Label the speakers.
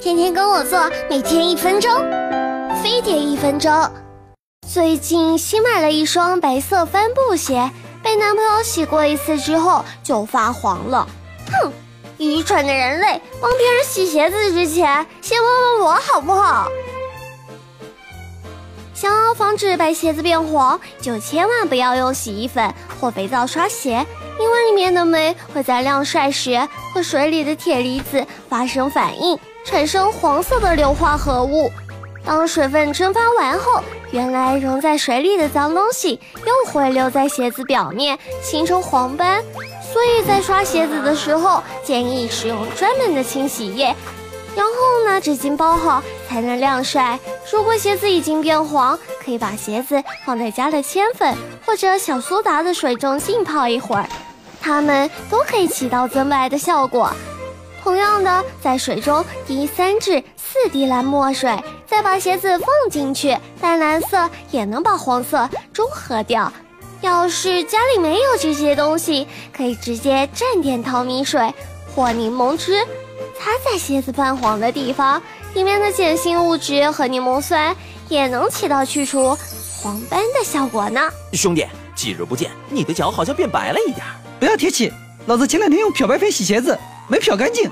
Speaker 1: 天天跟我做，每天一分钟，飞碟一分钟。最近新买了一双白色帆布鞋，被男朋友洗过一次之后就发黄了。哼，愚蠢的人类，帮别人洗鞋子之前，先问问我好不好？想要防止白鞋子变黄，就千万不要用洗衣粉或肥皂刷鞋，因为里面的酶会在晾晒时和水里的铁离子发生反应。产生黄色的硫化合物，当水分蒸发完后，原来溶在水里的脏东西又会留在鞋子表面，形成黄斑。所以在刷鞋子的时候，建议使用专门的清洗液，然后拿纸巾包好才能晾晒。如果鞋子已经变黄，可以把鞋子放在加了铅粉或者小苏打的水中浸泡一会儿，它们都可以起到增白的效果。同样的，在水中滴三至四滴蓝墨水，再把鞋子放进去，淡蓝色也能把黄色中和掉。要是家里没有这些东西，可以直接蘸点淘米水或柠檬汁，擦在鞋子泛黄的地方，里面的碱性物质和柠檬酸也能起到去除黄斑的效果呢。
Speaker 2: 兄弟，几日不见，你的脚好像变白了一点。
Speaker 3: 不要提起，老子前两天用漂白粉洗鞋子。没漂干净。